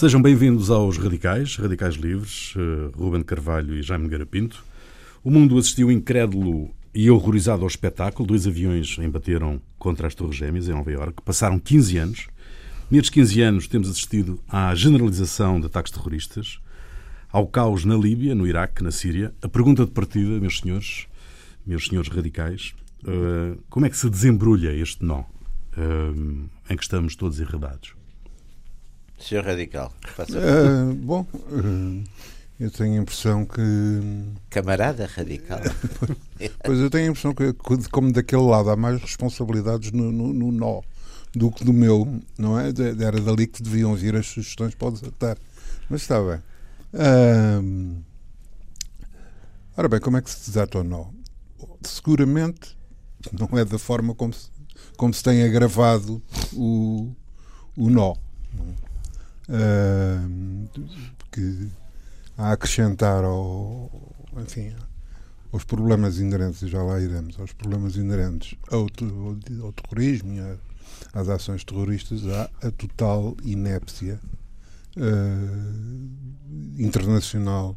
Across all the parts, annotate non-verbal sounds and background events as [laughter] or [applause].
Sejam bem-vindos aos Radicais, Radicais Livres, uh, Ruben Carvalho e Jaime Garapinto. O mundo assistiu incrédulo e horrorizado ao espetáculo. Dois aviões embateram contra as Torres Gêmeas em Nova Iorque. Passaram 15 anos. Nestes 15 anos temos assistido à generalização de ataques terroristas, ao caos na Líbia, no Iraque, na Síria. A pergunta de partida, meus senhores, meus senhores radicais, uh, como é que se desembrulha este nó uh, em que estamos todos enredados? Senhor Radical. Uh, bom, uh, eu tenho a impressão que. Camarada Radical. [laughs] pois eu tenho a impressão que, como daquele lado há mais responsabilidades no, no, no nó do que do meu, não é? Era dali que deviam vir as sugestões para o desatar. Mas está bem. Uh, ora bem, como é que se desata o nó? Seguramente não é da forma como se, como se tem agravado o, o nó que a acrescentar ao, enfim, aos problemas inerentes, já lá iremos, aos problemas inerentes ao, ao, ao terrorismo e às ações terroristas, há a total inépcia uh, internacional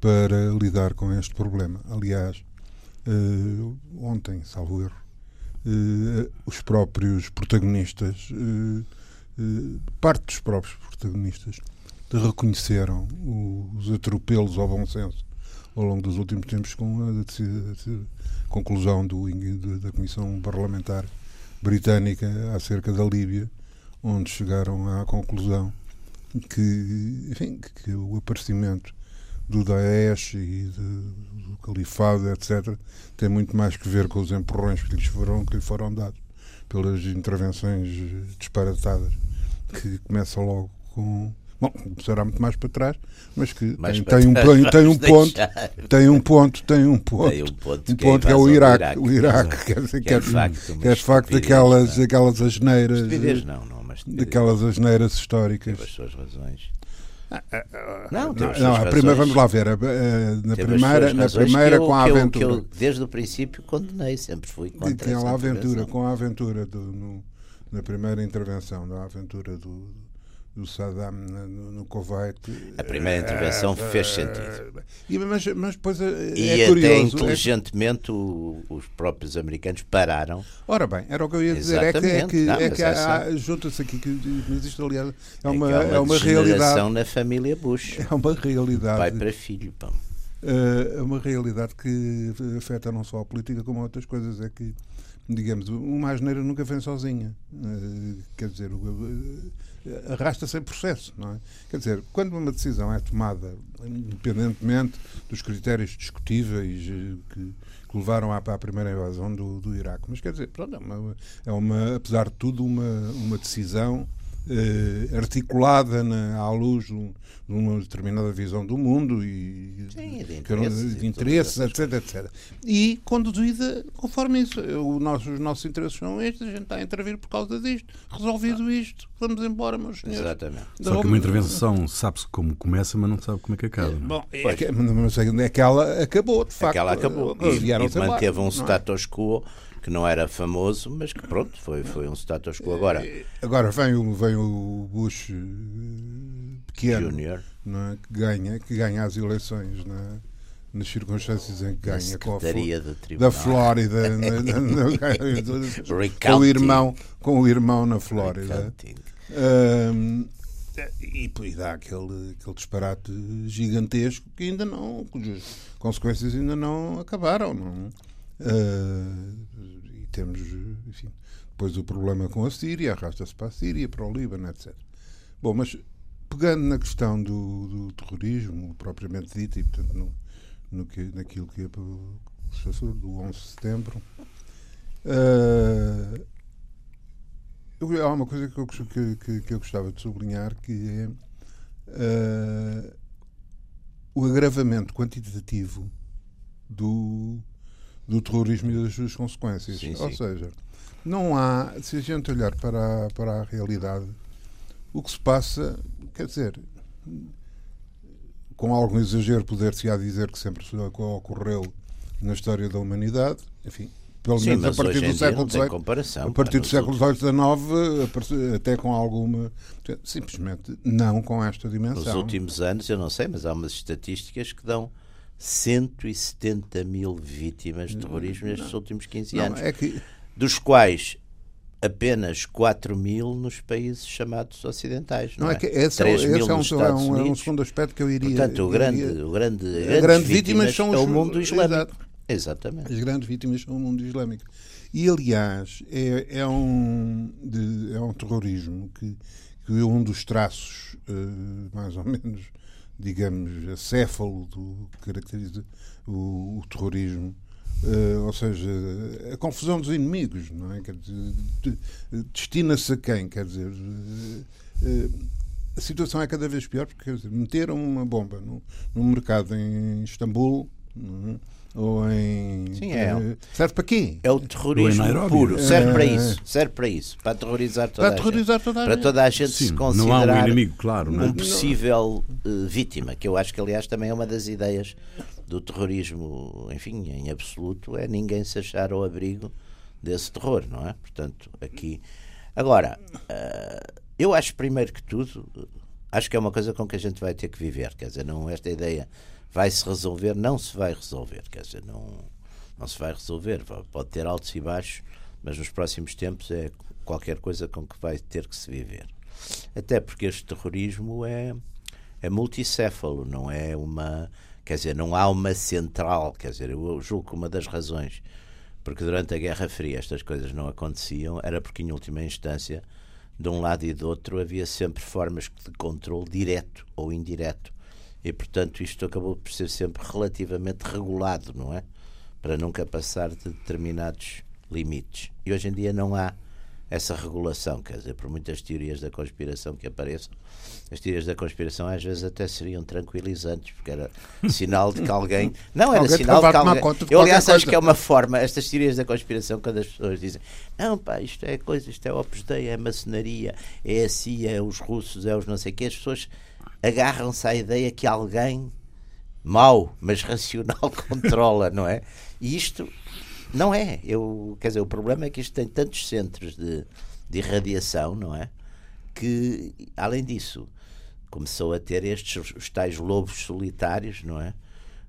para lidar com este problema. Aliás, uh, ontem, salvo erro, uh, os próprios protagonistas parte dos próprios protagonistas reconheceram os atropelos ao bom senso ao longo dos últimos tempos com a, conclusão do, da Comissão Parlamentar Britânica acerca da Líbia, onde chegaram à conclusão que, enfim, que o aparecimento do Daesh e de, do Califado, etc., tem muito mais que ver com os empurrões que, lhes foram, que lhe foram dados pelas intervenções disparatadas que começam logo com bom, começará muito mais para trás, mas que tem, tem, um, tem, um [laughs] ponto, tem um ponto, tem um ponto, tem um ponto, um ponto que, é, o Iraque, o Iraque, quer dizer, que é, de facto, que é de facto aquelas, aquelas asneiras, não, não, mas daquelas asneiras históricas. Teve as suas razões. Ah, ah, ah, não, não, não a primeira, vamos lá ver. Na primeira, na primeira eu, com a aventura. Que eu, desde o princípio condenei, sempre fui contra Tem a aventura, com a aventura do, no, na primeira intervenção da aventura do, do Saddam no, no Kuwait. A primeira intervenção uh, fez sentido. E, mas, mas depois é, e é curioso. até inteligentemente é... os próprios americanos pararam. Ora bem, era o que eu ia dizer. É que, é que, Não, é que essa... junta-se aqui, que, isto aliás é uma, é, é uma realidade. na família Bush. [laughs] É uma realidade. Pai para filho, pão. É uma realidade que afeta não só a política como outras coisas. É que digamos, uma asneira nunca vem sozinha. Uh, quer dizer, uh, arrasta-se em processo, não é? Quer dizer, quando uma decisão é tomada, independentemente dos critérios discutíveis uh, que, que, levaram à, à primeira invasão do, do Iraque, mas quer dizer, pronto, é, uma, é uma, apesar de tudo, uma, uma decisão eh, articulada na, à luz de uma determinada visão do mundo e Sim, de interesses, de interesses etc, etc. E conduzida conforme isso. O nosso, os nossos interesses são estes, a gente está a intervir por causa disto. Resolvido ah. isto, vamos embora, meus senhores. Exatamente. Só que uma intervenção sabe-se como começa, mas não sabe como é que acaba. É? Bom, é, que, é que ela acabou, de facto. Aquela acabou. E, e manteve um é? status quo que não era famoso, mas que pronto, foi, foi um status quo. Agora, agora vem, o, vem o Bush eh, pequeno Junior. É? que, ganha, que ganha as eleições não é? nas circunstâncias em que ganha com a da Flórida [laughs] com o irmão com o irmão na Flórida um, e, e dá aquele, aquele disparate gigantesco que ainda não cujas consequências ainda não acabaram não Uh, e temos, enfim, depois o problema com a Síria, arrasta-se para a Síria, para o Líbano, etc. Bom, mas pegando na questão do, do terrorismo, propriamente dito, e portanto no, no que, naquilo que é do 11 de setembro, uh, há uma coisa que eu, que, que eu gostava de sublinhar que é uh, o agravamento quantitativo do, do terrorismo e das suas consequências. Sim, Ou sim. seja, não há, se a gente olhar para a, para a realidade, o que se passa, quer dizer, com algum exagero, poder-se-á dizer que sempre ocorreu na história da humanidade, enfim, pelo Sim, menos a partir do século XVIII. A partir do século XVIII, até com alguma. Simplesmente não com esta dimensão. Nos últimos anos, eu não sei, mas há umas estatísticas que dão 170 mil vítimas de terrorismo nestes não, últimos 15 não, anos. É que... Dos quais apenas 4 mil nos países chamados ocidentais. Não, não é? é que esse, 3 esse mil é, um, é, um, é um segundo aspecto que eu iria. Portanto, o grande, iria, o grande, as grandes vítimas, vítimas são é o mundo islâmico. Exato. Exatamente. As grandes vítimas são o mundo islâmico. E, aliás, é, é, um, de, é um terrorismo que, que um dos traços, uh, mais ou menos, digamos, acéfalo do que caracteriza o, o terrorismo Uh, ou seja, a confusão dos inimigos, não é? Destina-se a quem? Quer dizer, uh, a situação é cada vez pior porque dizer, meteram uma bomba no, no mercado em Istambul. Não é? Ou em. Sim, é. Serve para quê? É o terrorismo puro. Serve para isso. Serve para isso. Para aterrorizar toda para aterrorizar a gente. Toda a para gente. toda a gente Sim, se considerar não há um inimigo, claro, um possível uh, vítima, que eu acho que, aliás, também é uma das ideias do terrorismo, enfim, em absoluto, é ninguém se achar ao abrigo desse terror, não é? Portanto, aqui. Agora, uh, eu acho, primeiro que tudo, acho que é uma coisa com que a gente vai ter que viver. Quer dizer, não esta ideia vai se resolver, não se vai resolver. Quer dizer, não, não se vai resolver. Pode ter altos e baixos, mas nos próximos tempos é qualquer coisa com que vai ter que se viver. Até porque este terrorismo é, é multicéfalo, não é uma. Quer dizer, não há uma central. Quer dizer, eu julgo que uma das razões porque durante a Guerra Fria estas coisas não aconteciam era porque, em última instância, de um lado e do outro havia sempre formas de controle direto ou indireto e, portanto, isto acabou por ser sempre relativamente regulado, não é? Para nunca passar de determinados limites. E hoje em dia não há essa regulação, quer dizer, por muitas teorias da conspiração que apareçam, as teorias da conspiração às vezes até seriam tranquilizantes, porque era [laughs] sinal de que alguém. Não, era alguém sinal de que alguém. De eu, aliás, acho que é uma forma, estas teorias da conspiração, quando as pessoas dizem, não, pá, isto é coisa, isto é Opus Dei, é maçonaria, é a CIA, é os russos, é os não sei o quê, as pessoas agarram-se à ideia que alguém mau, mas racional [laughs] controla, não é? E isto não é. Eu, quer dizer, o problema é que isto tem tantos centros de, de irradiação, não é? Que, além disso, começou a ter estes os tais lobos solitários, não é?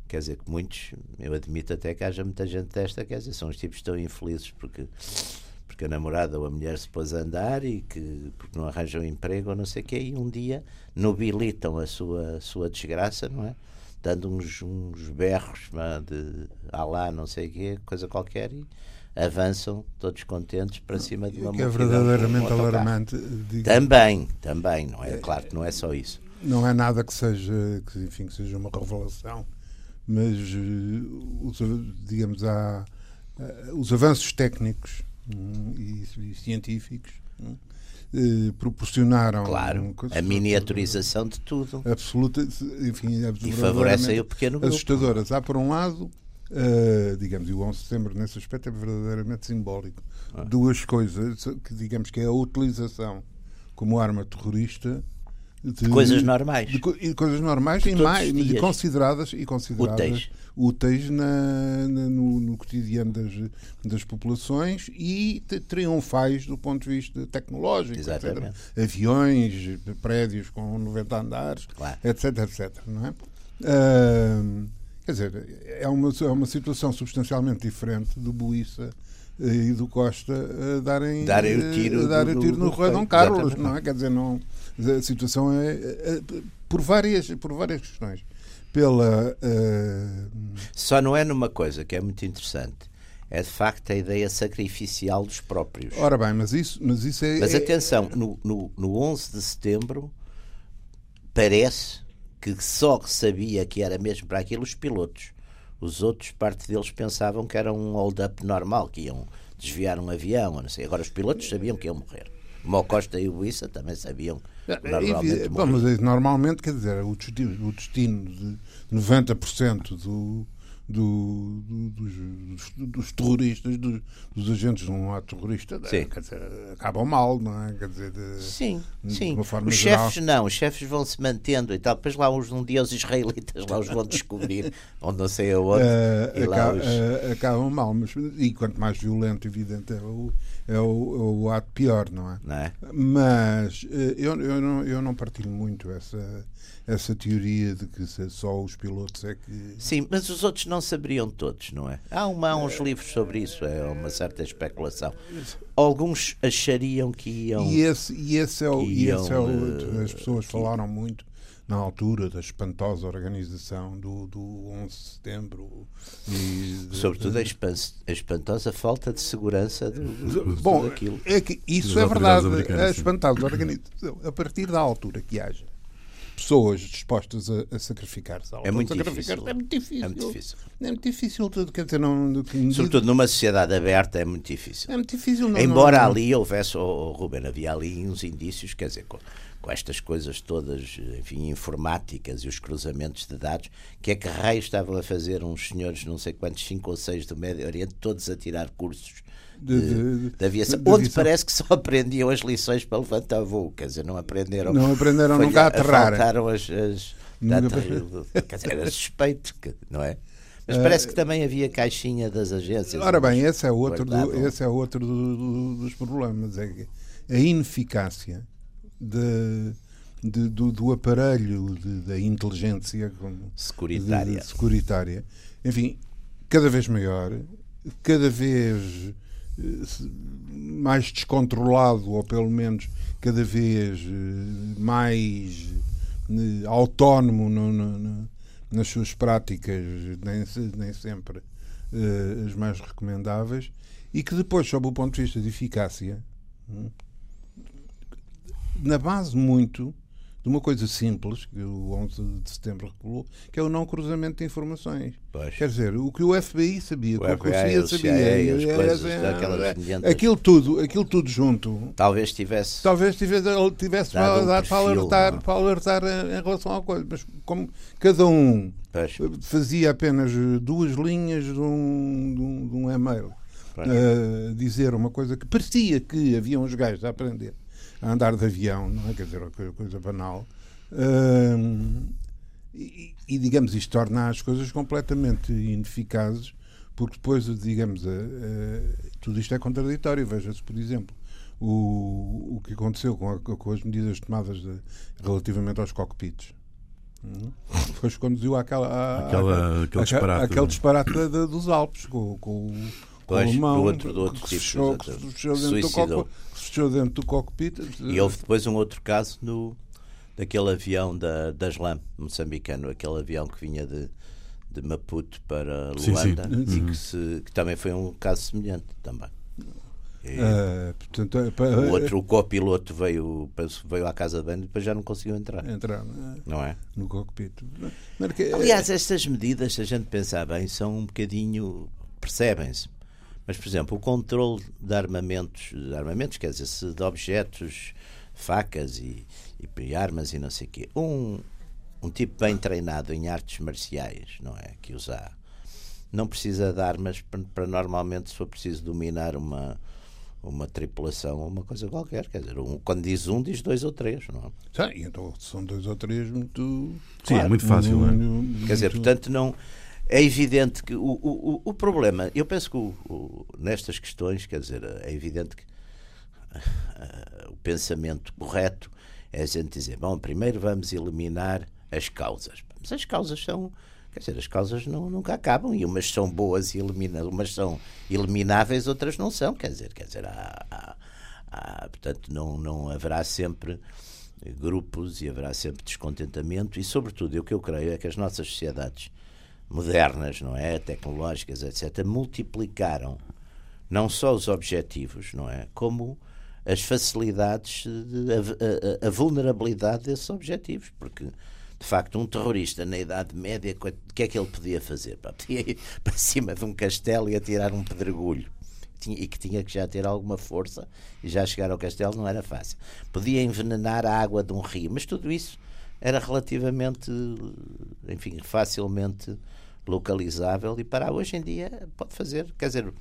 Quer dizer que muitos, eu admito até que haja muita gente desta, quer dizer, são os tipos tão infelizes porque porque a namorada ou a mulher se pôs a andar e que porque não arranjam emprego ou não sei o quê, e um dia nobilitam a sua, sua desgraça, não é? Dando uns, uns berros de alá, não sei o quê, coisa qualquer, e avançam todos contentes para cima de uma Que é verdadeiramente alarmante. Digo. Também, também, não é? Claro que não é só isso. Não é nada que seja, que, enfim, que seja uma revelação, mas, eh, digamos, há, eh, os avanços técnicos e, e científicos eh, proporcionaram claro, a miniaturização de tudo absoluta, enfim, e favorece o pequeno grupo. assustadoras. Há por um lado, uh, digamos, e o 11 de setembro nesse aspecto é verdadeiramente simbólico. Ah. Duas coisas, que digamos que é a utilização como arma terrorista de, de coisas normais. De, de coisas normais e mais de consideradas e consideradas úteis, úteis na, na no, no, cotidiano das, das populações e triunfais do ponto de vista tecnológico, etc. Aviões, prédios com 90 andares, claro. etc, etc. Não é? Uh, quer dizer, é uma, é uma situação substancialmente diferente do Buíça e do Costa a darem, darem o tiro, darem o tiro no Rui Dom Carlos, não é? Quer dizer, não, a situação é, é, por várias por várias questões. Pela uh... só não é numa coisa que é muito interessante. É de facto a ideia sacrificial dos próprios. Ora bem, mas isso, mas isso é. Mas atenção, no, no, no 11 de setembro parece que só sabia que era mesmo para aquilo os pilotos. Os outros, parte deles pensavam que era um hold-up normal, que iam desviar um avião, não sei. Agora os pilotos sabiam que iam morrer. Como o Costa e o Buissa também sabiam é, Bom, mas normalmente, quer dizer, o destino, o destino de 90% do, do, do, dos, dos, terroristas, dos, dos, agentes de um ato terrorista, sim. quer dizer, acabam mal, não é? Quer dizer, de, sim, de sim. os chefes não, os chefes vão se mantendo e tal. Depois lá uns, um dia os israelitas lá os vão descobrir, [laughs] onde não sei aonde. Uh, e acabam, os... uh, acabam mal, mas, e quanto mais violento, evidente, é o, é o, é o ato pior, não é? Não é? Mas uh, eu, eu, não, eu não partilho muito essa essa teoria de que só os pilotos é que. Sim, mas os outros não saberiam todos, não é? Há, uma, há uns livros sobre isso, é uma certa especulação. Alguns achariam que iam. E esse, e esse é o. E esse é o uh, as pessoas que... falaram muito na altura da espantosa organização do, do 11 de setembro. E, Sobretudo a, a, espantosa falta de segurança do, do, Bom, daquilo. É que isso é verdade. A espantosa organização, a partir da altura que haja pessoas dispostas a, a sacrificar-se. É muito difícil. É muito difícil. É muito difícil. É muito difícil. Quer dizer, não, Sobretudo numa sociedade aberta é muito difícil. É muito difícil. Não, Embora não, ali houvesse, oh, oh, Ruben, havia ali uns indícios, quer dizer, com, com, estas coisas todas, enfim, informáticas e os cruzamentos de dados, que é que raio estavam a fazer uns senhores, não sei quantos, cinco ou seis do Médio Oriente, todos a tirar cursos de, de, de, aviação, de, onde parece que só [laughs] aprendiam as lições para levantar voo, quer dizer, não aprenderam. Não aprenderam falha, nunca a aterrar. Faltaram as. as quer dizer, era suspeito, não é? Mas parece que também havia caixinha das agências. Ora bem, esse é outro, do, esse é outro do, do, dos problemas. É a ineficácia de, de, do, do, aparelho da inteligência securitária. securitária, enfim, cada vez maior, cada vez mais descontrolado, ou pelo menos cada vez eh, mais eh, autónomo no, no, nas suas práticas, nem, nem sempre uh, as mais recomendáveis, e que depois, sob o ponto de vista de eficácia, hum, na base muito de uma coisa simples, que o 11 de setembro revelou, que é o não cruzamento de informações. Pois. Quer dizer, o que o FBI sabia, o, que a CIA sabia, CIA, coisas, é, aquilo, tudo, aquilo tudo junto. Talvez tivesse. Talvez tivesse, tivesse para, um perfil, para, alertar, não? para alertar em relação à coisa, mas como cada um pois. fazia apenas duas linhas de um, de um, de um e-mail. Uh, dizer uma coisa que parecia que havia uns gajos a aprender a andar de avião, não é? Quer dizer, coisa banal. e, e, digamos, isto torna as coisas completamente ineficazes, porque depois, digamos, tudo isto é contraditório. Veja-se, por exemplo, o, o que aconteceu com, a, com as medidas tomadas de, relativamente aos cockpits. Hum? Depois conduziu àquela, à, Aquela, aquele disparate, aquele disparate dos Alpes com, com, Pois, alemão, do outro, do outro que tipo, fechou, que fechou dentro, do fechou dentro do cockpit. E houve depois um outro caso no, daquele avião da, da SLAM moçambicano, aquele avião que vinha de, de Maputo para Luanda sim, sim. e que, se, que também foi um caso semelhante também. Uh, portanto, é, o outro, o copiloto veio, veio à casa de banho e depois já não conseguiu entrar. Entrar, não é? No cockpit. Aliás, estas medidas, se a gente pensar bem, são um bocadinho. percebem-se mas, por exemplo, o controle de armamentos, de armamentos, quer dizer, de objetos, facas e, e armas e não sei o quê. Um, um tipo bem treinado em artes marciais, não é? Que usar. Não precisa de armas para, para normalmente, se for preciso dominar uma, uma tripulação ou uma coisa qualquer. Quer dizer, um, quando diz um, diz dois ou três, não é? Sim, então são dois ou três muito. Sim, é claro, é muito fácil, não é? Quer dizer, portanto, não é evidente que o, o, o problema, eu penso que o, o, nestas questões, quer dizer, é evidente que uh, o pensamento correto é a gente dizer, bom, primeiro vamos eliminar as causas. Mas as causas são, quer dizer, as causas não, nunca acabam e umas são boas e eliminadas, umas são elimináveis, outras não são, quer dizer, quer dizer, há, há, há, portanto não, não haverá sempre grupos e haverá sempre descontentamento e sobretudo o que eu creio é que as nossas sociedades modernas, não é, tecnológicas, etc, multiplicaram não só os objetivos, não é, como as facilidades, de, a, a, a, vulnerabilidade desses objetivos, porque de facto um terrorista na Idade Média, o que é que ele podia fazer? Podia ir [laughs] para cima de um castelo e atirar um pedregulho e que tinha que já ter alguma força e já chegar ao castelo não era fácil. Podia envenenar a água de um rio, mas tudo isso era relativamente, enfim, facilmente localizável e parar. Hoje em dia pode fazer, quer dizer,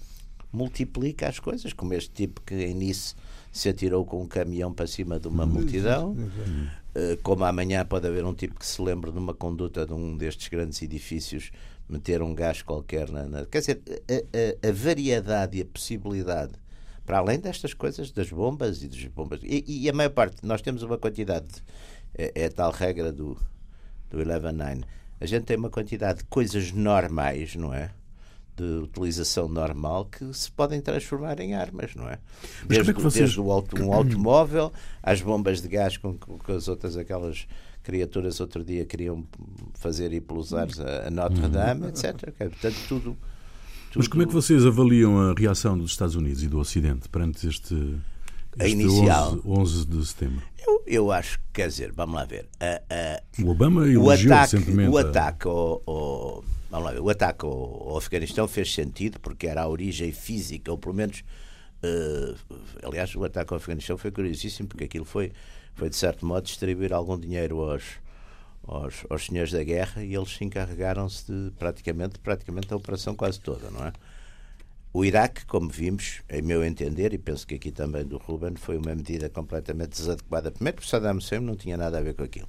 multiplica as coisas, como este tipo que em Nice se atirou com um caminhão para cima de uma multidão. Eh, como amanhã pode haver um tipo que se lembre de uma conduta de um destes grandes edifícios meter um gás qualquer na. na... Quer dizer, a, a, a, variedade e a possibilidade, para além destas coisas, das bombas e das bombas. E, e a maior parte, nós temos uma quantidade, é, é, a tal regra do, do 11-9. A gente tem uma quantidade de coisas normais, não é? de utilização normal que se podem transformar em armas, não é? Desde, é vocês... desde auto, um automóvel às bombas de gás com, que as outras aquelas criaturas outro dia queriam fazer ir pelos ares a, a Notre Dame, etc. Portanto, tudo, tudo, Mas como é que vocês avaliam a reação dos Estados Unidos e do Ocidente perante este, este a inicial 11, 11 de setembro? Eu, acho que, quer dizer, vamos lá ver. A, a, o Obama elogiou o ataque, recentemente. O ataque ao, ao vamos lá ver, o ataque ao, ao, Afeganistão fez sentido porque era a origem física, ou pelo menos. Uh, aliás, o ataque ao Afeganistão foi curiosíssimo porque aquilo foi, foi de certo modo, distribuir algum dinheiro aos, aos, aos senhores da guerra e eles se encarregaram-se de praticamente, praticamente da operação quase toda, não é? O Iraque, como vimos, em meu entender, e penso que aqui também do Ruben, foi uma medida completamente desadequada. Primeiro, porque Saddam Hussein não tinha nada a ver com aquilo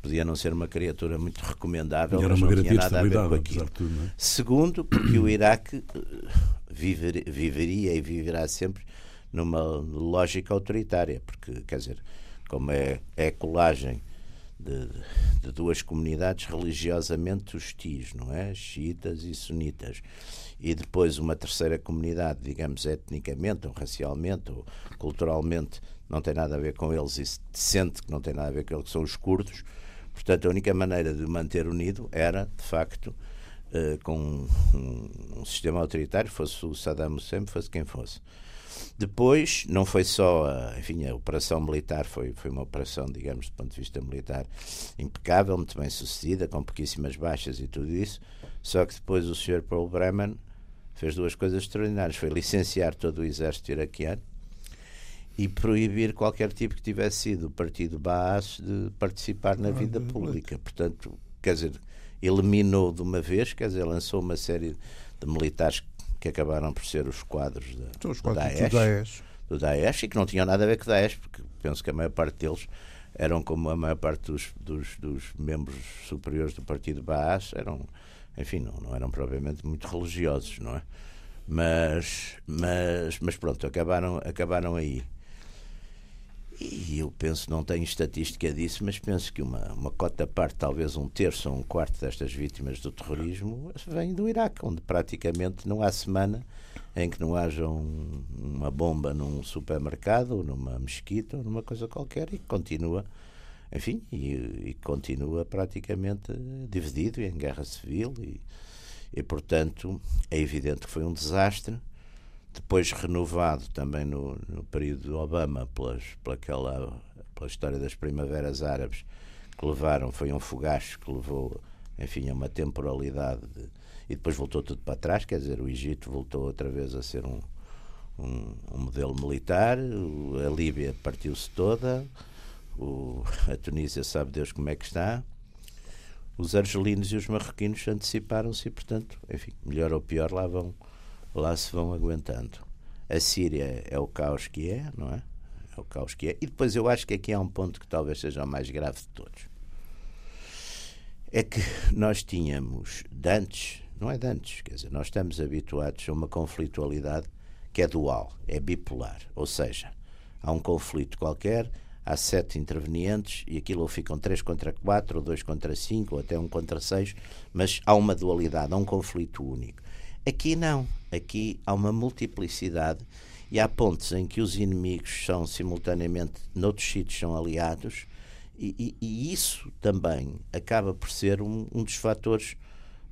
podia não ser uma criatura muito recomendável, mas não tinha nada a ver com aquilo. Tudo, é? Segundo, porque o Iraque eh, viver, viveria e viverá sempre numa lógica autoritária, porque, quer dizer, como é, é a colagem de, de, duas comunidades religiosamente hostis, não é? Xiitas e sunitas. E depois uma terceira comunidade, digamos, etnicamente ou racialmente ou culturalmente, não tem nada a ver com eles e se sente que não tem nada a ver com eles, que são os curdos Portanto, a única maneira de manter unido era, de facto, uh, com um, um, sistema autoritário, fosse o Saddam Hussein, fosse quem fosse. Depois, não foi só, a, enfim, a operação militar, foi, foi uma operação, digamos, do ponto de vista militar, impecável, muito bem sucedida, com pouquíssimas baixas e tudo isso, só que depois o Sr. Paul Bremen fez duas coisas extraordinárias. Foi licenciar todo o exército iraquiano, e proibir qualquer tipo que tivesse sido o partido Baas de participar na vida pública. Portanto, quer dizer, eliminou de uma vez, quer dizer, lançou uma série de militares que acabaram por ser os quadros da, então, os quadros do, Daesh, do Daesh. Do Daesh e que não tinham nada a ver com o Daesh, porque penso que a maior parte deles eram como a maior parte dos, dos, dos membros superiores do partido Baas, eram, enfim, não, não eram propriamente muito religiosos, não é? Mas, mas, mas pronto, acabaram, acabaram aí. E eu penso, não tenho estatística disso, mas penso que uma, uma cota parte, talvez um terço ou um quarto destas vítimas do terrorismo, vem do Iraque, onde praticamente não há semana em que não haja um, uma bomba num supermercado, ou numa mesquita, ou numa coisa qualquer, e continua, enfim, e, e continua praticamente dividido em guerra civil, e, e portanto é evidente que foi um desastre. Depois renovado também no, no período de Obama pelas, pelaquela, pela história das primaveras árabes que levaram, foi um fogacho que levou, enfim, a uma temporalidade de, e depois voltou tudo para trás, quer dizer, o Egito voltou outra vez a ser um, um, um modelo militar, a Líbia partiu-se toda, o, a Tunísia sabe Deus como é que está, os argelinos e os marroquinos anteciparam-se e, portanto, enfim, melhor ou pior, lá vão lá se vão aguentando. A Síria é o caos que é, não é? É o caos que é. E depois eu acho que aqui há um ponto que talvez seja o mais grave de todos. É que nós tínhamos, de antes, não é de antes, quer dizer, nós estamos habituados a uma conflitualidade que é dual, é bipolar. Ou seja, há um conflito qualquer, há sete intervenientes e aquilo ou ficam três contra quatro, ou dois contra cinco, ou até um contra seis, mas há uma dualidade, há um conflito único. Aqui não. Aqui há uma multiplicidade e há pontos em que os inimigos são simultaneamente, noutros sítios são aliados, e, e, e isso também acaba por ser um, um, dos fatores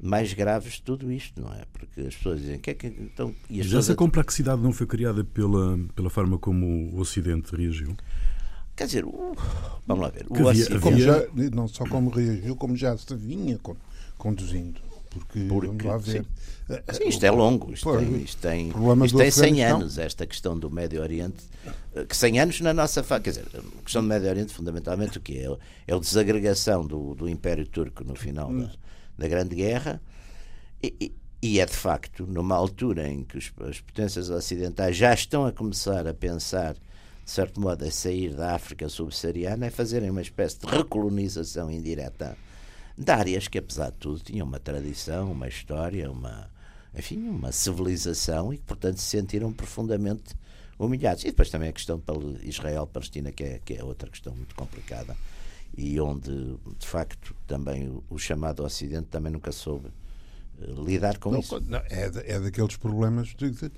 mais graves de tudo isto, não é? Porque as pessoas dizem que é que então. E Mas essa complexidade não foi criada pela, pela forma como o Ocidente reagiu? Quer dizer, o, vamos lá ver. O havia, havia... Já, não só como reagiu, como já se vinha conduzindo. Porque, porque vamos lá ver. Sim. sim isto é longo, isto tem, isto tem, isto tem 100 anos, esta questão do Médio Oriente, eh, que 100 anos na nossa fase, quer dizer, a questão do Médio Oriente, fundamentalmente, o que é? É a desagregação do, do Império Turco no final da, da Grande Guerra E, e, é de facto numa altura em que os, as potências ocidentais já estão a começar a pensar, de certo modo, a sair da África subsaariana, é fazerem uma espécie de recolonização indireta de áreas que, apesar de tudo, tinham uma tradição, uma história, uma, enfim, uma civilização e que, portanto, se sentiram profundamente humilhados. E depois também a questão Israel-Palestina, que é, que é outra questão muito complicada e onde, de facto, também o, o chamado Ocidente também nunca soube uh, lidar com não, isso. Não, é, é daqueles problemas. De, de,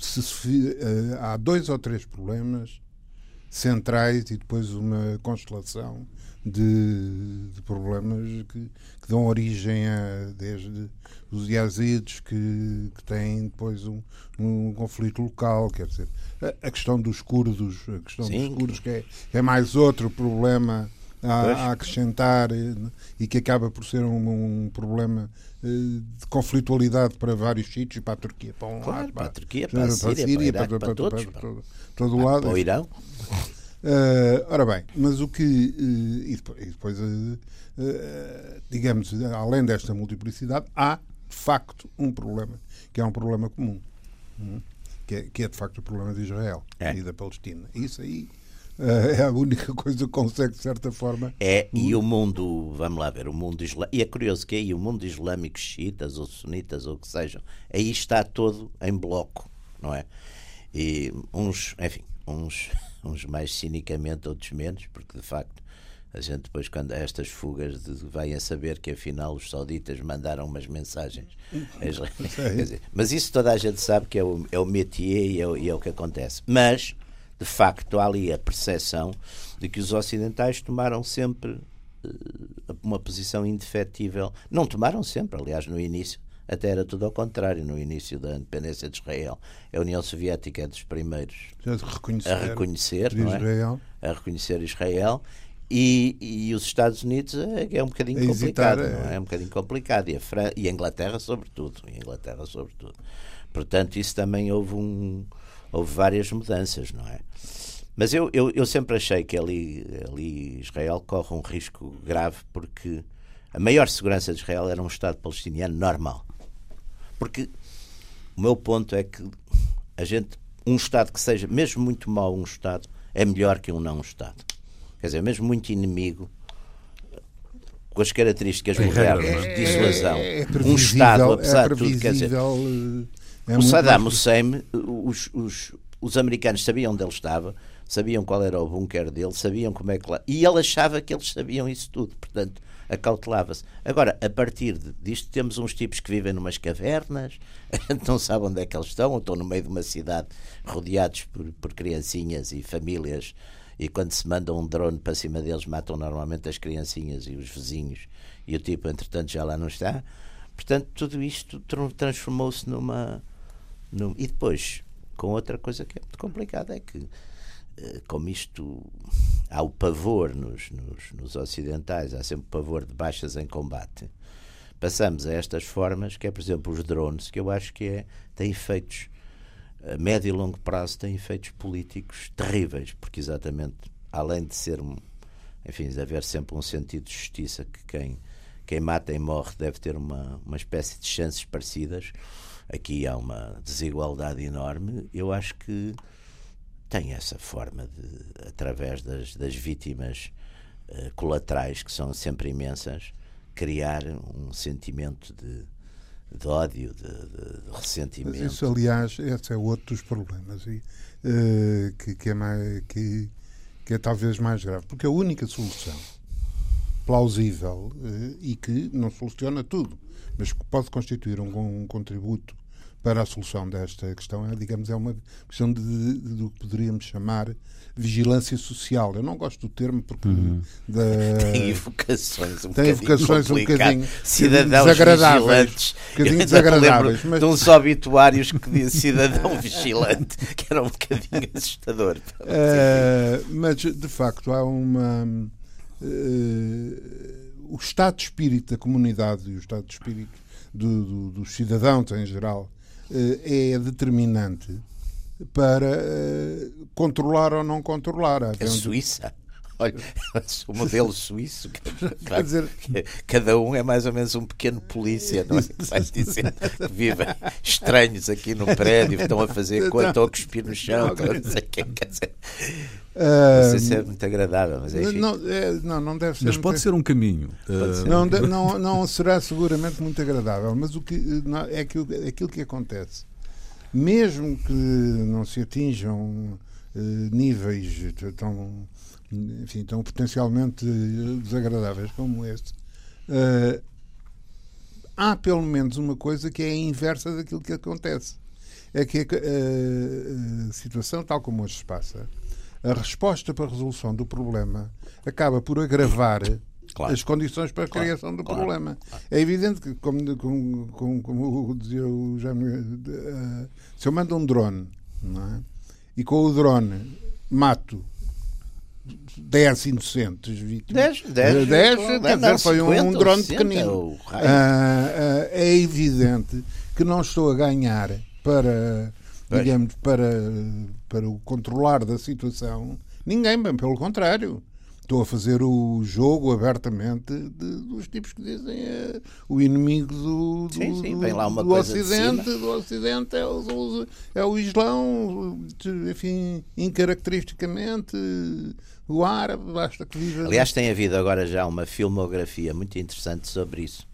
se, uh, há dois ou três problemas centrais e depois uma constelação de, de problemas que, que, dão origem a desde os Yazidis que, que têm depois um, um conflito local, quer dizer, a, a questão dos curdos, a questão Sim. dos curdos que é, é mais outro problema a, a, acrescentar e, que acaba por ser um, um, problema eh, de conflitualidade para vários sítios, para a Turquia, para um claro, lado, para, para, a Turquia, para, para a Síria, para, para, para, todos, para, todo, todo o lado. Para o Irão. Uh, [laughs] ora bem, mas o que. Uh, e depois, e depois uh, digamos, além desta multiplicidade, há de facto um problema, que é um problema comum, um, que, é, que, é, de facto o problema de Israel é. e da Palestina. Isso aí é a única [laughs] coisa que consegue, de certa forma. É, e o mundo, vamos lá ver, o mundo islâmico. E é curioso que aí o mundo islâmico, xiitas ou sunitas ou o que sejam, aí está todo em bloco, não é? E uns, enfim, uns [laughs] uns mais cinicamente, outros menos, porque de facto a gente depois, quando estas fugas, de, vai a saber que afinal os sauditas mandaram umas mensagens. [laughs] dizer, mas isso toda a gente sabe que é o, é o métier e é, e é o que acontece. Mas, de facto, há ali a percepção de que os ocidentais tomaram sempre uh, uma posição indefetível. Não tomaram sempre, aliás, no início até era tudo ao contrário. No início da independência de Israel, a União Soviética é dos primeiros reconhecer a reconhecer, Israel. É? a reconhecer Israel. E, e, os Estados Unidos é, é um bocadinho complicado, hesitar, é... é... um bocadinho complicado e a, Fran... e a Inglaterra sobretudo, e a Inglaterra sobretudo. Portanto, isso também houve um houve várias mudanças, não é? Mas eu, eu, eu sempre achei que ali, ali Israel corre um risco grave porque a maior segurança de Israel era um Estado palestiniano normal. Porque o meu ponto é que a gente, um Estado que seja, mesmo muito mau um Estado, é melhor que um não Estado. Quer dizer, mesmo muito inimigo, com as características modernas de dissuasão, é, é um Estado, apesar de tudo, quer dizer, é o Saddam Hussein, os, os, os americanos sabiam onde ele estava, sabiam qual era o bunker dele, sabiam como é que lá. E ele achava que eles sabiam isso tudo. Portanto, acautelava-se. Agora, a partir disto, temos uns tipos que vivem numas cavernas, a [laughs] gente não sabe onde é que eles estão, ou estão no meio de uma cidade rodeados por, por criancinhas e famílias, e quando se manda um drone para cima deles, matam normalmente as criancinhas e os vizinhos, e o tipo, entretanto, já lá não está. Portanto, tudo isto transformou-se numa. Num... E depois, com outra coisa que é muito complicada, é que eh, como isto há o pavor nos, nos, nos, ocidentais, há sempre pavor de baixas em combate. Passamos a estas formas, que é, por exemplo, os drones, que eu acho que é, têm efeitos a médio e longo prazo, têm efeitos políticos terríveis, porque exatamente, além de ser, enfim, de haver sempre um sentido de justiça que quem, quem mata e morre deve ter uma, uma espécie de chances parecidas, aqui há uma desigualdade enorme. Eu acho que tem essa forma de, através das, das vítimas uh, colaterais, que são sempre imensas, criar um sentimento de, de ódio, de, de, de, ressentimento. Mas isso, aliás, esse é outro dos problemas e, uh, que, que, é mais, que, que é talvez mais grave, porque a única solução plausível uh, e que não soluciona tudo, mas que pode constituir um, um contributo para a solução desta questão é, digamos, é uma questão de, de, de, do que poderíamos chamar vigilância social. Eu não gosto do termo porque uhum. da, tem evocações um tem evocações um bocadinho cidadãos desagradáveis, um bocadinho desagradáveis, mas de uns obituários que dizia cidadão [laughs] vigilante, que era um bocadinho assustador. Uh, mas de facto há uma uh, o estado de espírito da comunidade e o estado de espírito do, do, dos cidadãos em geral eh, é determinante para eh, controlar ou não controlar. A Suíça. [laughs] Olha, o modelo suíço, claro, [laughs] dizer... cada um é mais ou menos um pequeno polícia, não é? [laughs] Que vai dizendo que vivem estranhos aqui no prédio, estão a fazer coisa, estão a cuspir no chão, não, não quer dizer. Não sei se é muito agradável, mas enfim. Não, é, não, não deve ser. Mas pode ser um caminho. Ser. Não, não, não será seguramente muito agradável, mas o que, não, é aquilo, aquilo que acontece. Mesmo que não se atinjam uh, níveis tão, enfim, tão potencialmente desagradáveis como este, uh, há pelo menos uma coisa que é a inversa daquilo que acontece. É que a situação, tal como hoje se passa, a resposta para a resolução do problema acaba por agravar claro. as condições para a claro. criação do claro. problema. É evidente que, como, como, como, como dizia o Jaime, uh, se eu mando um drone é? e com o drone mato 10 inocentes vítimas. 10, 10, 10 quer dizer, foi um, um drone pequenino. Uh, uh, é evidente que não estou a ganhar para digamos, para, para o controlar da situação, ninguém, bem pelo contrário. Estou a fazer o jogo abertamente de, dos tipos que dizem é, o inimigo do, do, sim, sim, do Ocidente, do Ocidente é o, é o Islão, enfim, incaracteristicamente o árabe, basta que viva. Aliás, tem havido agora já uma filmografia muito interessante sobre isso.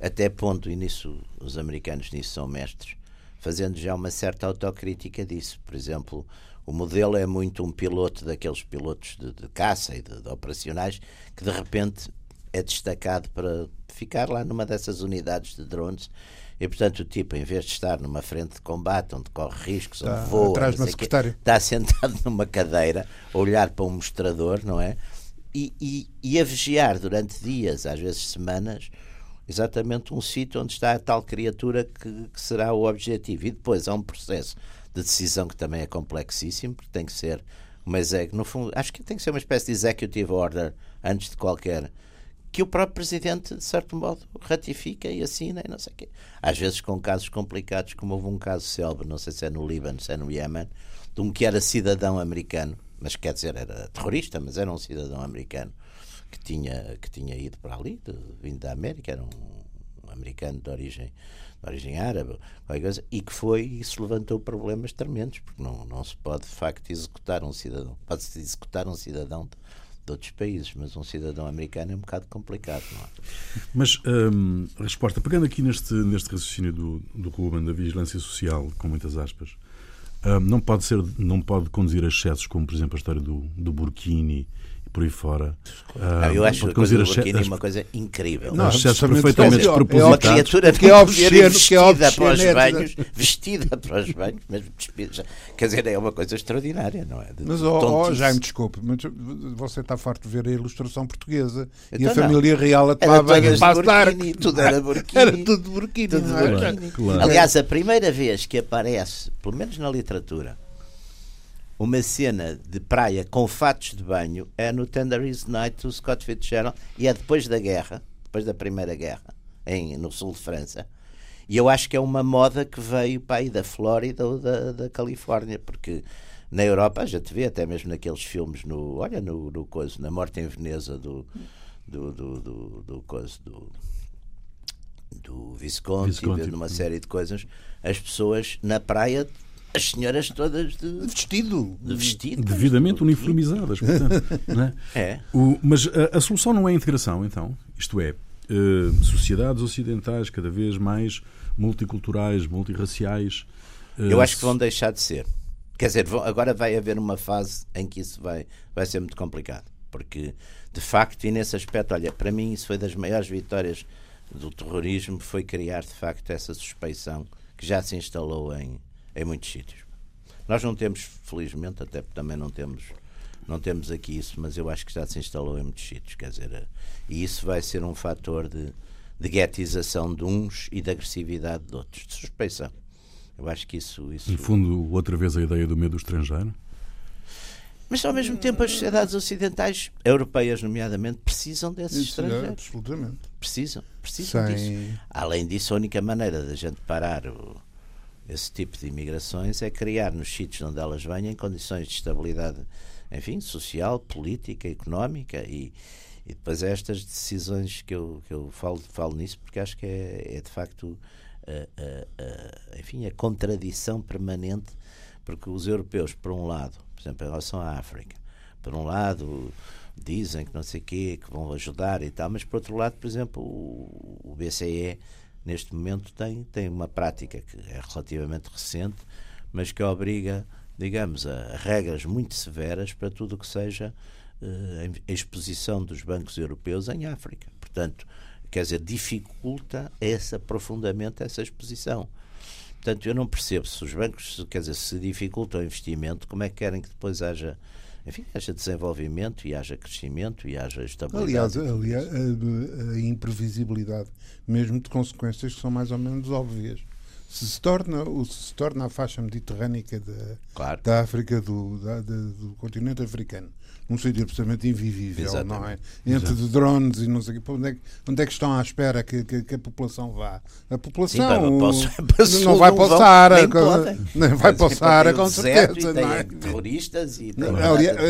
Até ponto, e nisso os americanos nisso são mestres, fazendo já uma certa autocrítica disso. Por exemplo, o modelo é muito um piloto daqueles pilotos de, de caça e de, de, operacionais que de repente é destacado para ficar lá numa dessas unidades de drones. E portanto o tipo, em vez de estar numa frente de combate onde corre riscos, onde está voa, atrás quê, está sentado numa cadeira a olhar para um mostrador, não é? E, e, e a vigiar durante dias, às vezes semanas, exatamente um sítio onde está a tal criatura que, que, será o objetivo. E depois há um processo de decisão que também é complexíssimo, porque tem que ser uma no fundo, acho que tem que ser uma espécie de executive order antes de qualquer que o próprio presidente, de certo modo, ratifica e assina e não sei o quê. Às vezes com casos complicados, como houve um caso célebre, não sei se é no Líbano, se é no Iémen, de um que era cidadão americano, mas quer dizer, era terrorista, mas era um cidadão americano, que tinha, que tinha ido para ali, de, vindo da América, era um, um americano de origem, de origem árabe, coisa, e que foi e se levantou problemas tremendos, porque não, não se pode de facto executar um cidadão, pode-se executar um cidadão de, de, outros países, mas um cidadão americano é um bocado complicado, não é? Mas hum, resposta, pegando aqui neste, neste raciocínio do, do Ruben, da vigilância social, com muitas aspas, hum, não pode ser, não pode conduzir a excessos como, por exemplo, a história do, do Burkini por aí fora. Não, eu acho que o Burkini é uma coisa incrível. Não, é perfeitamente é uma criatura que é obsceno, vestida que é para os banhos, vestida para os banhos, mesmo despida. Quer dizer, é uma coisa extraordinária, não é? De, mas, oh, oh, Jaime, desculpe, mas você está farto de ver a ilustração portuguesa então, e a família não. real a tomar banho de Burkini, tudo era Burkini. Era tudo Burkini. Tudo Burkini. Claro. Aliás, a primeira vez que aparece, pelo menos na literatura, uma cena de praia com fatos de banho é no Tender Is Night do Scott Fitzgerald e é depois da guerra, depois da Primeira Guerra, em, no sul de França. E eu acho que é uma moda que veio para aí da Flórida ou da, da Califórnia, porque na Europa a gente vê até mesmo naqueles filmes no olha no, no coisa, na Morte em Veneza do do do, do, do, coisa, do, do Visconti, Visconti. numa série de coisas, as pessoas na praia as senhoras todas de, de vestido. De vestido. Devidamente uniformizadas. Portanto, é? [laughs] é? O, mas a, a, solução não é a integração, então. Isto é, uh, sociedades ocidentais cada vez mais multiculturais, multirraciais. Uh, Eu acho que vão deixar de ser. Quer dizer, vão, agora vai haver uma fase em que isso vai, vai ser muito complicado. Porque, de facto, e nesse aspecto, olha, para mim isso foi das maiores vitórias do terrorismo, foi criar, de facto, essa suspeição que já se instalou em, em muitos sítios. Nós não temos, felizmente, até também não temos, não temos aqui isso, mas eu acho que já se instalou em muitos sítios. Quer dizer, eh, e isso vai ser um fator de, de guetização de uns e de agressividade de outros, de suspeição. Eu acho que isso, isso. No fundo, outra vez a ideia do medo estrangeiro? Mas ao mesmo tempo as sociedades ocidentais, europeias nomeadamente, precisam desses Isso, estrangeiros. absolutamente. Precisam, precisam Sem... disso. Além disso, a única maneira da gente parar o, esse tipo de imigrações é criar nos sítios onde elas venham condições de estabilidade enfim, social, política, económica e, e depois estas decisões que eu, que eu falo, falo nisso porque acho que é, é de facto a, a, a, enfim, a contradição permanente porque os europeus, por um lado, por exemplo, em relação à África, por um lado dizem que não sei o quê, que vão ajudar e tal, mas por outro lado, por exemplo, o, o BCE neste momento tem, tem uma prática que é relativamente recente, mas que obriga, digamos, a regras muito severas para tudo o que seja uh, a exposição dos bancos europeus em África. Portanto, quer dizer, dificulta esse aprofundamento, essa exposição. Portanto, eu não percebo se os bancos, quer dizer, se dificultam o investimento, como é que querem que depois haja enfim, haja desenvolvimento e haja crescimento e haja estabilidade. Aliás, aliás a, a, imprevisibilidade, mesmo de consequências que são mais ou menos óbvias. Se se torna, se, se torna a faixa mediterrânica da, claro. da África, do, da, do continente africano, num sítio absolutamente invivível, Exatamente. não é? Entre Exato. drones e não sei o quê. Onde é, onde é que estão à espera que, que, que a população vá? A população Sim, posso, não [laughs] vai passar a [laughs] não vai passar a com certeza. Não é? terroristas e não,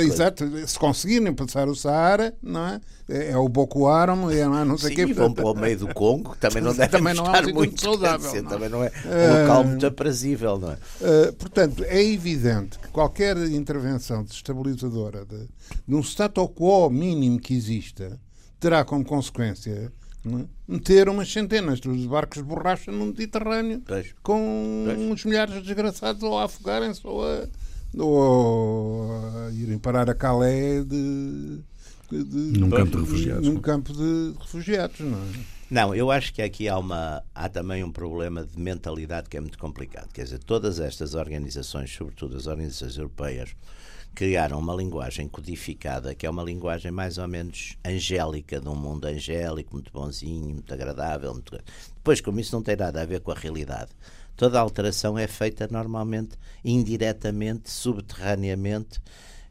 Exato, se conseguirem passar o Saara, não é? É, é o Boko Haram, é, não, é? não sei o quê. vão para o meio do Congo, que também não deve [laughs] também não estar muito saudável. Dizer, também não é um local muito aprazível, não é? Uh, portanto, é evidente que qualquer intervenção desestabilizadora de, de um status quo mínimo que exista terá como consequência é? meter umas centenas de barcos de borracha no Mediterrâneo pois. com pois. uns milhares de desgraçados ou a afogarem-se ou a, ou a irem parar a Calais de de, num campo de refugiados. Num campo de refugiados, não é? Não, eu acho que aqui há, uma, há também um problema de mentalidade que é muito complicado. Quer dizer, todas estas organizações, sobretudo as organizações europeias, criaram uma linguagem codificada que é uma linguagem mais ou menos angélica, de um mundo angélico, muito bonzinho, muito agradável. Muito... Depois, como isso não tem nada a ver com a realidade, toda a alteração é feita normalmente indiretamente, subterraneamente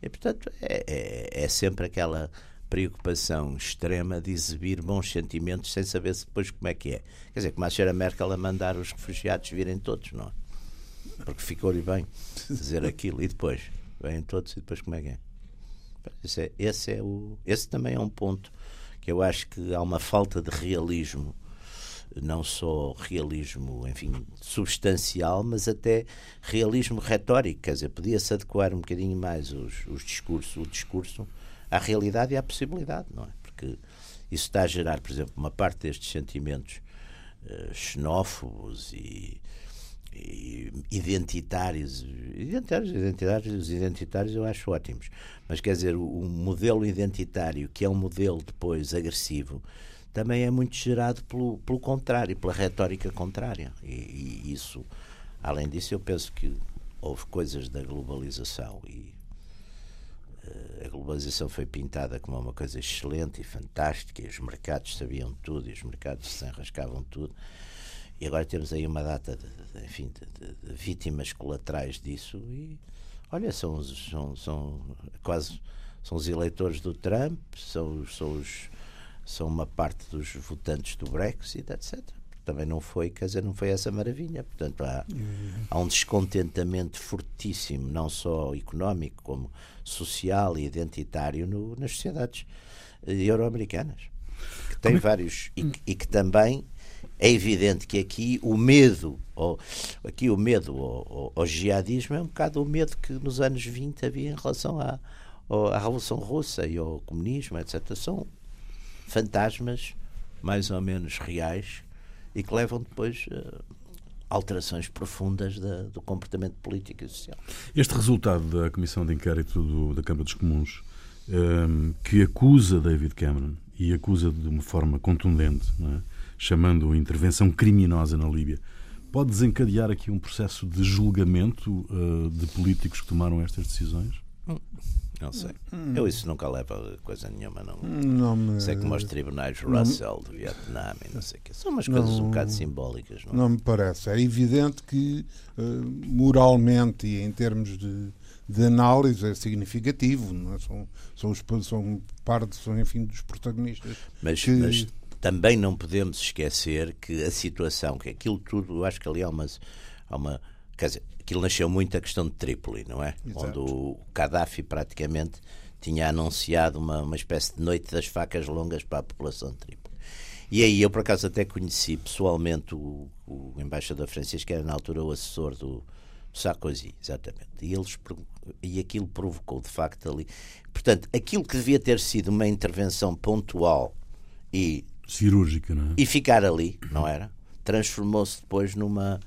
e, portanto, é, é, é sempre aquela preocupação extrema de exibir bons sentimentos sem saber depois como é que é. Quer dizer, como a senhora Merkel a mandar os refugiados virem todos, não é? Porque ficou-lhe bem [laughs] dizer aquilo e depois vêm todos e depois como é que é? Esse, é, esse, é o, esse também é um ponto que eu acho que há uma falta de realismo não só realismo, enfim, substancial, mas até realismo retórico, quer dizer, podia-se adequar um bocadinho mais os, os discursos, o discurso à realidade e à possibilidade, não é? Porque isso está a gerar, por exemplo, uma parte destes sentimentos uh, xenófobos e, identitários, identitários, identitários, os identitários eu acho ótimos, mas quer dizer, o, modelo identitário, que é um modelo depois agressivo, também é muito gerado pelo, pelo contrário, pela retórica contrária. E, e, isso, além disso, eu penso que houve coisas da globalização e uh, a globalização foi pintada como uma coisa excelente e fantástica, e os mercados sabiam tudo, e os mercados se enrascavam tudo. E agora temos aí uma data de, de enfim, de, de, vítimas colaterais disso e olha, são, os, são, são quase são os eleitores do Trump, são, são os são uma parte dos votantes do Brexit, etc. Também não foi, quer dizer, não foi essa maravilha. Portanto, há, há um descontentamento fortíssimo, não só económico, como social e identitário no, nas sociedades eh, euro-americanas. Que tem é vários. E, e, que também é evidente que aqui o medo, ou, aqui o medo ao, ao, ao jihadismo é um bocado o medo que nos anos 20 havia em relação à, à Revolução Russa e ao comunismo, etc. São fantasmas mais ou menos reais e que levam depois uh, alterações profundas da, do comportamento político e social. Este resultado da Comissão de Inquérito do, da Câmara dos Comuns, um, ehm, que acusa David Cameron e acusa de uma forma contundente, é? Chamando-o intervenção criminosa na Líbia, pode desencadear aqui um processo de julgamento uh, de políticos que tomaram estas decisões? Não sei. Hum. Eu isso nunca leva a coisa nenhuma, não. não me... Sei como os tribunais Russell do Vietnã e não sei o quê. São umas não, coisas um bocado simbólicas, não? Não me parece. É evidente que uh, moralmente e em termos de, de análise é significativo. Não é? São, são, os, são parte, são, enfim, dos protagonistas. Mas, que... mas também não podemos esquecer que a situação, que aquilo tudo, eu acho que ali há uma, há uma quer dizer, aquilo nasceu muito a questão de Trípoli, não é? Exato. Onde o Gaddafi praticamente tinha anunciado uma, uma espécie de noite das facas longas para a população de Trípoli. E aí eu por acaso até conheci pessoalmente o, o embaixador francês, que era na altura o assessor do Sarkozy, exatamente. E, eles, e aquilo provocou de facto ali. Portanto, aquilo que devia ter sido uma intervenção pontual e cirúrgica, não é? E ficar ali, não era? Transformou-se depois numa,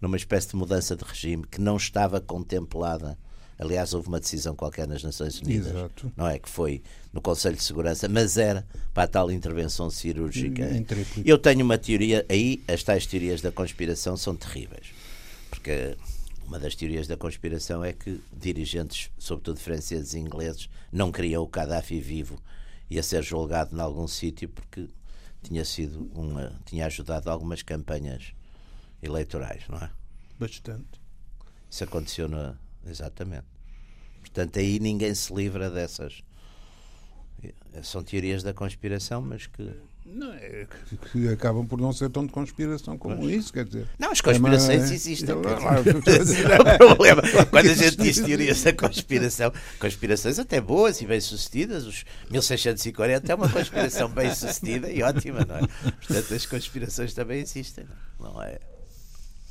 numa espécie de mudança de regime que não estava contemplada. Aliás, houve uma decisão qualquer nas Nações Unidas, Exato. não é? Que foi no Conselho de Segurança, mas era para a tal intervenção cirúrgica. Trípoli. Eu tenho uma teoria, aí as tais teorias da conspiração são terríveis. Porque uma das teorias da conspiração é que dirigentes, sobretudo franceses e ingleses, não queriam o Gaddafi vivo e a ser julgado em algum sítio porque tinha sido uma, tinha ajudado algumas campanhas eleitorais, não é? Bastante. Isso aconteceu na, exatamente. Portanto, aí ninguém se livra dessas. São teorias da conspiração, mas que Não, é que, que acabam por não ser tão de conspiração como isso, quer dizer. Não, as conspirações É uma- existem. [laughs] É, Esse é o problema. Quando a gente diz teorias da conspiração, conspirações até boas e bem-sucedidas, os 1640 é uma conspiração bem-sucedida e ótima, não é? Portanto, as conspirações também existem, não é?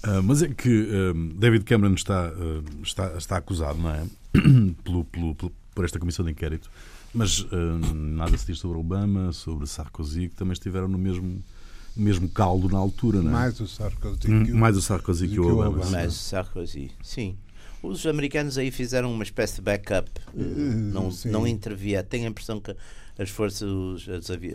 Ah, mas é que ah, David Cameron está, ah, está, está acusado, não é? [clears throat] pelo, pelo- pelo- por esta comissão de inquérito. Mas ah, nada se diz sobre Obama, sobre Sarkozy, que também estiveram no mesmo, no mesmo caldo na altura, não é? Mais o Sarkozy Hum, que o- Mais o Sarkozy que, que o o Obama. Obama. sim. Mas Sarkozy, sim. Os americanos aí fizeram uma espécie de backup, eh, não, sim. não intervia. Tenho a impressão que as forças,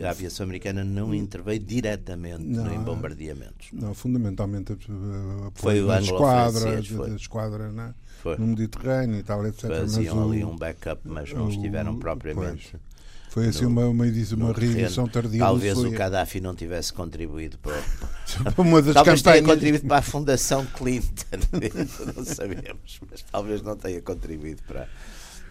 a aviação americana não interveio diretamente Não. em bombardeamentos. Não, fundamentalmente a, a, Foi o da esquadra, foi. da esquadra né? Foi. no Mediterrâneo e tal, etc. Faziam mas o- ali um backup, mas não o- estiveram propriamente. pois. Foi assim no- uma, uma, edição, uma reedição tardia Talvez o. Gaddafi não tivesse contribuído [laughs] para, uma das talvez tenha campanhas contribuído para a Fundação Clinton, [laughs] não sabemos, mas talvez não tenha contribuído para,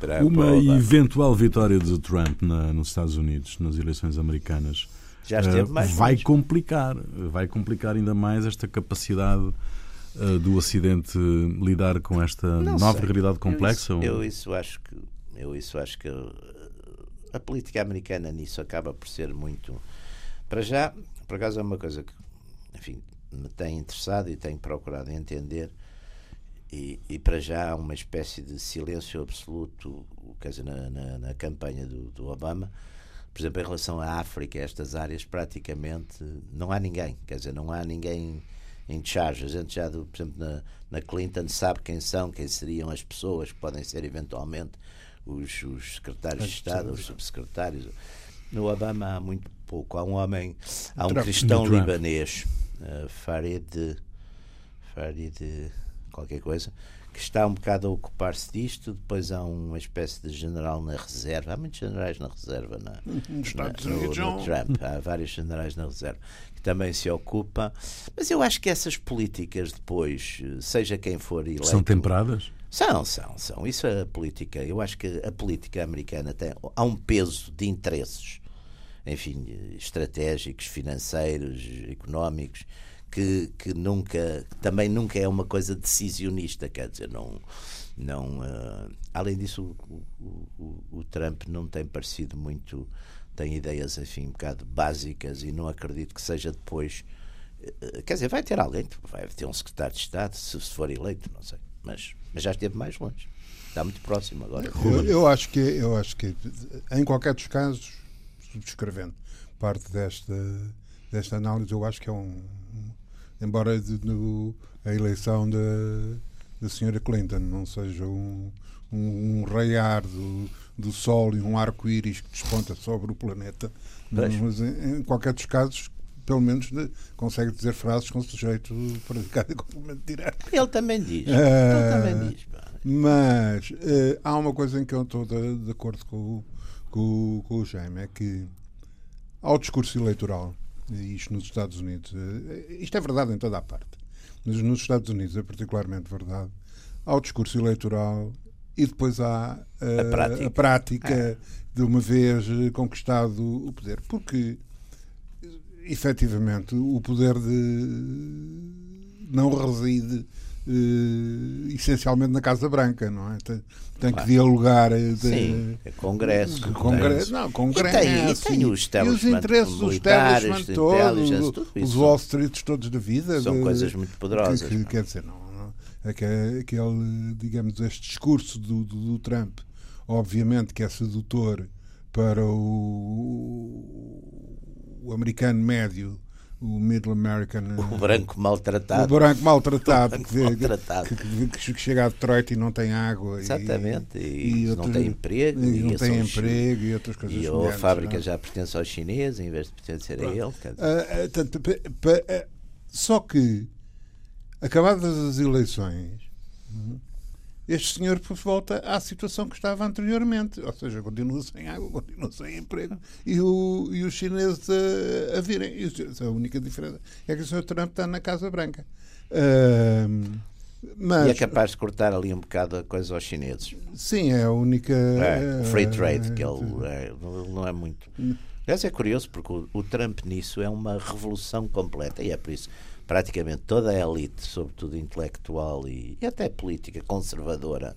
para, Uma para eventual vitória de Trump na- nos Estados Unidos, nas eleições americanas, Já esteve ah, mais vai longe. complicar, vai complicar ainda mais esta capacidade ah, do Ocidente lidar com esta Não nova sei. realidade complexa. Eu ou- isso, eu isso acho que eu isso acho que uh, a política americana nisso acaba por ser muito para já, por acaso é uma coisa que enfim, me tem interessado e tenho procurado entender e, e para já há uma espécie de silêncio absoluto quer dizer, na, na, na campanha do, do Obama por exemplo, em relação à África, estas áreas praticamente não há ninguém, quer dizer, não há ninguém em charge. A gente já, por exemplo, na, na Clinton sabe quem são, quem seriam as pessoas que podem ser eventualmente os, os secretários de Estado, os subsecretários. No Obama há muito pouco. Há um homem, há um Trump. cristão libanês, uh, Farid, Farid qualquer coisa, que está um bocado a ocupar-se disto. Depois há uma espécie de general na reserva. Há muitos generais na reserva na, nos Estados na- no, no. Trump. Há vários generais na reserva que também se ocupa. Mas eu acho que essas políticas depois, seja quem for eleito... São temperadas? São, são, são. Isso é a política. Eu acho que a política americana tem. Há um peso de interesses, enfim, estratégicos, financeiros, económicos, que, que nunca. também nunca é uma coisa decisionista, quer dizer, não. não eh, além disso, o, o- o- Trump não tem parecido muito. tem ideias, enfim, um bocado básicas e não acredito que seja depois. eh, Quer dizer, vai ter alguém, vai ter um secretário de Estado, se se for eleito, não sei. Mas, mas já esteve mais longe. Está muito próximo agora. Eu, eu acho que eu acho que em qualquer dos casos, subscrevendo parte desta desta análise, eu acho que é um embora de- no- a eleição da da senhora Clinton não seja um um, um raiar do, do sol e um arco-íris que desponta sobre o planeta, Pois. mas em, em qualquer dos casos, pelo menos de- consegue dizer frases com sujeito predicado e complemento direto. Ele também diz. Eh, Ele também diz. Mas eh, há uma coisa em que eu estou de, de acordo com, o- com, com o Jaime, é que ao discurso eleitoral, isto nos Estados Unidos, eh, isto é verdade em toda a parte, mas nos Estados Unidos é particularmente verdade, ao discurso eleitoral e depois há eh, A prática. a prática de uma vez eh, conquistado o poder. Porque efetivamente o poder de não reside uh, essencialmente na Casa Branca, não é? Tem, tem que dialogar. De, Sim, é Congresso. Congresso, não, Congresso. E tem, e tem os, e os interesses dos establishment todos, os Wall Street todos da vida. São de, coisas muito poderosas. Que, que, quer dizer, não, não aquele, digamos, este discurso do, do, do Trump, obviamente que é sedutor para o, o americano médio o Middle American. O branco maltratado. O branco maltratado, [laughs] o branco que, maltratado. Que, que, que, chega a Detroit e não tem água. Exatamente. E, e, não tem emprego. E, não tem emprego e outras coisas. E ou a fábrica não? É? já pertence aos chineses em vez de pertencer Pronto. a ele. Tanto, uh, só que, acabadas as eleições. Uhum, este senhor volta à situação que estava anteriormente, ou seja, continua sem água, continua sem emprego e, o, e os chineses a, a virem. E a única diferença é que o senhor Trump está na Casa Branca. Uh, mas, e é capaz de cortar ali um bocado a coisa aos chineses. Sim, é a única. É, free trade, que ele, é, não é muito. Aliás, é curioso porque o, o Trump nisso é uma revolução completa e é por isso praticamente toda a elite, sobretudo intelectual e, e até política conservadora,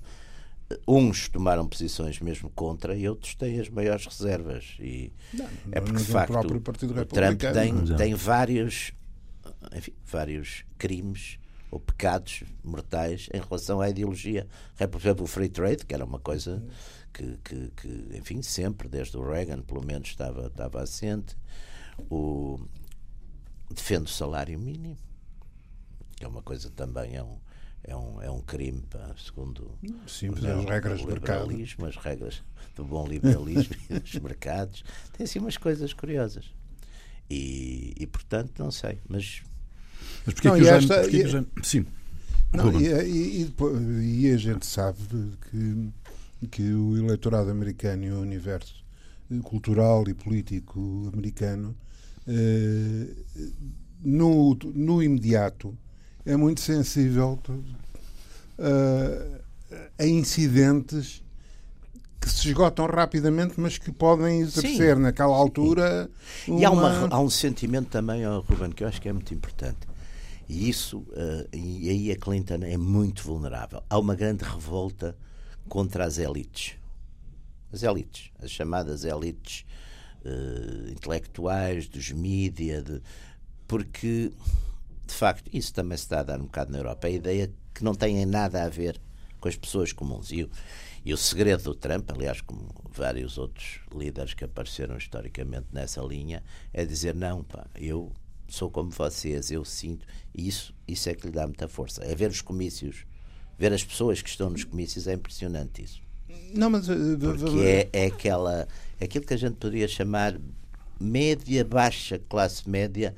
uns tomaram posições mesmo contra e outros têm as maiores reservas. E não, é porque, de facto, o Trump tem, tem vários, enfim, vários crimes ou pecados mortais em relação à ideologia. Por exemplo, o free trade, que era uma coisa que, que, que enfim, sempre, desde o Reagan, pelo menos, estava, estava assente. O, defende o salário mínimo, que é uma coisa também, é um, é um, é um crime, pá, segundo Sim, as regras do liberalismo, as regras do bom liberalismo [laughs] e dos mercados. Tem assim umas coisas curiosas. E, e portanto, não sei, mas. Mas porquê não, que o esta, e, já, Sim. Não, e, e, e, a gente sabe que, que o eleitorado americano e o universo cultural e político americano no, no imediato é muito sensível uh, a incidentes que se esgotam rapidamente, mas que podem exercer Sim. naquela altura. E há, uma, há, um sentimento também, oh, Ruben, que eu acho que é muito importante. E isso, uh, e aí a Clinton é muito vulnerável. Há uma grande revolta contra as elites. As elites, as chamadas elites uh, intelectuais, dos mídia, de, porque de facto isso também se está a dar um bocado na Europa. A ideia que não têm nada a ver com as pessoas comuns. E, e o segredo do Trump, aliás, como vários outros líderes que apareceram historicamente nessa linha, é dizer: não, pá, eu sou como vocês, eu sinto. E isso, isso é que lhe dá muita força. É ver os comícios, ver as pessoas que estão nos comícios, é impressionante isso. Não, mas. Eh, Porque é, é aquela aquilo que a gente poderia chamar média, baixa classe média,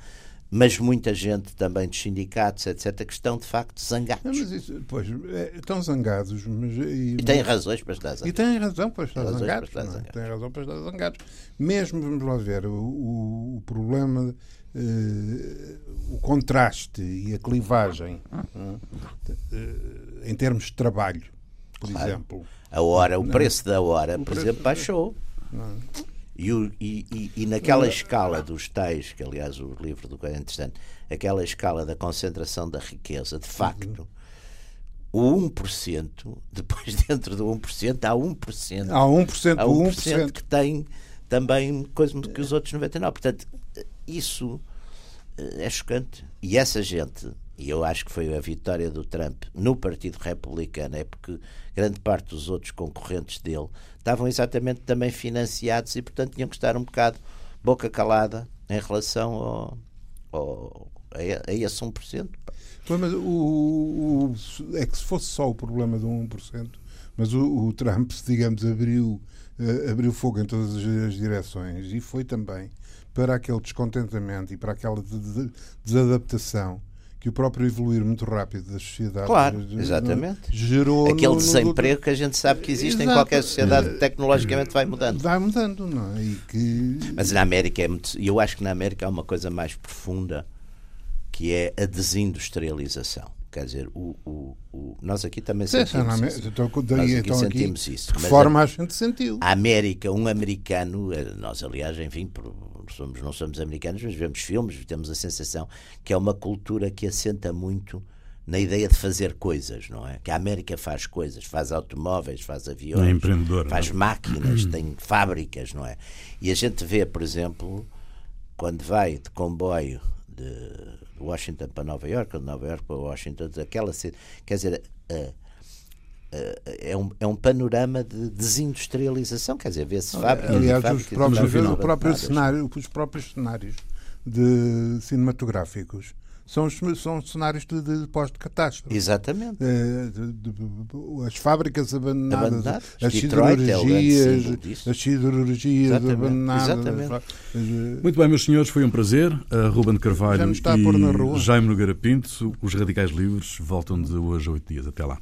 mas muita gente também dos sindicatos, etc., que estão de facto zangados. Não, mas isso, pois, é, estão zangados. Mas, e, e têm razões para estar zangados. E têm razão para estar zangados. Para estar zangados. Têm razão para estar zangados. Mesmo, vamos lá ver, o, o, o problema, eh, o contraste e a clivagem eh, em termos de trabalho, por claro. exemplo. A hora, o preço da hora, por exemplo, baixou. E, e, e, naquela escala dos tais, que aliás o livro do é interessante, aquela escala da concentração da riqueza, de facto, o 1%, depois [laughs] dentro do 1%, há 1%. Há 1%, há 1%, 1% que tem também coisa que os outros 99%. Portanto, isso eh, é chocante. E essa gente, e eu acho que foi a vitória do Trump no Partido Republicano, é porque grande parte dos outros concorrentes dele estavam exatamente também financiados e, portanto, tinham que estar um bocado boca calada em relação ao, ao, a, esse 1%. Mas o, o, é que se fosse só o problema do 1%, mas o, o Trump, digamos, abriu, uh, abriu fogo em todas as direções e foi também para aquele descontentamento e para aquela desadaptação que o próprio evoluir muito rápido das sociedades claro, exatamente. gerou aquele no, desemprego no... que a gente sabe que existe Exato. em qualquer sociedade tecnologicamente vai mudando vai mudando não é? e que mas na América é muito eu acho que na América há uma coisa mais profunda que é a desindustrialização Quer dizer, o, o, o, nós aqui também Sim, sentimos isso. Então, daí, nós aqui então, sentimos aqui, isso. Forma a, a gente sentiu? A América, um americano, eh, nós aliás, enfim, somos, não somos americanos, mas vemos filmes, temos a sensação que é uma cultura que assenta muito na ideia de fazer coisas, não é? Que a América faz coisas, faz automóveis, faz aviões, é empreendedor, faz não é? máquinas, tem fábricas, não é? E a gente vê, por exemplo, quando vai de comboio de Washington para Nova York, ou de Nova York para Washington, aquela quer dizer, uh, é um, é um panorama de desindustrialização, quer dizer, vê-se fábricas Aliás, fábricas os próprios, o próprio cenário, os próprios cenários de cinematográficos são, os- são cenários de, de pós-catástrofe. Exatamente. Eh, de- de- de- as fábricas abandonadas, Abandonadas. as Detroit é siderurgias, disso. as siderurgias Exatamente, abandonadas. exatamente. as- as- Muito bem, meus senhores, foi um prazer. A Ruben Já Carvalho e Jaime Nogueira Pinto, os Radicais Livres, voltam de hoje a oito dias. Até lá.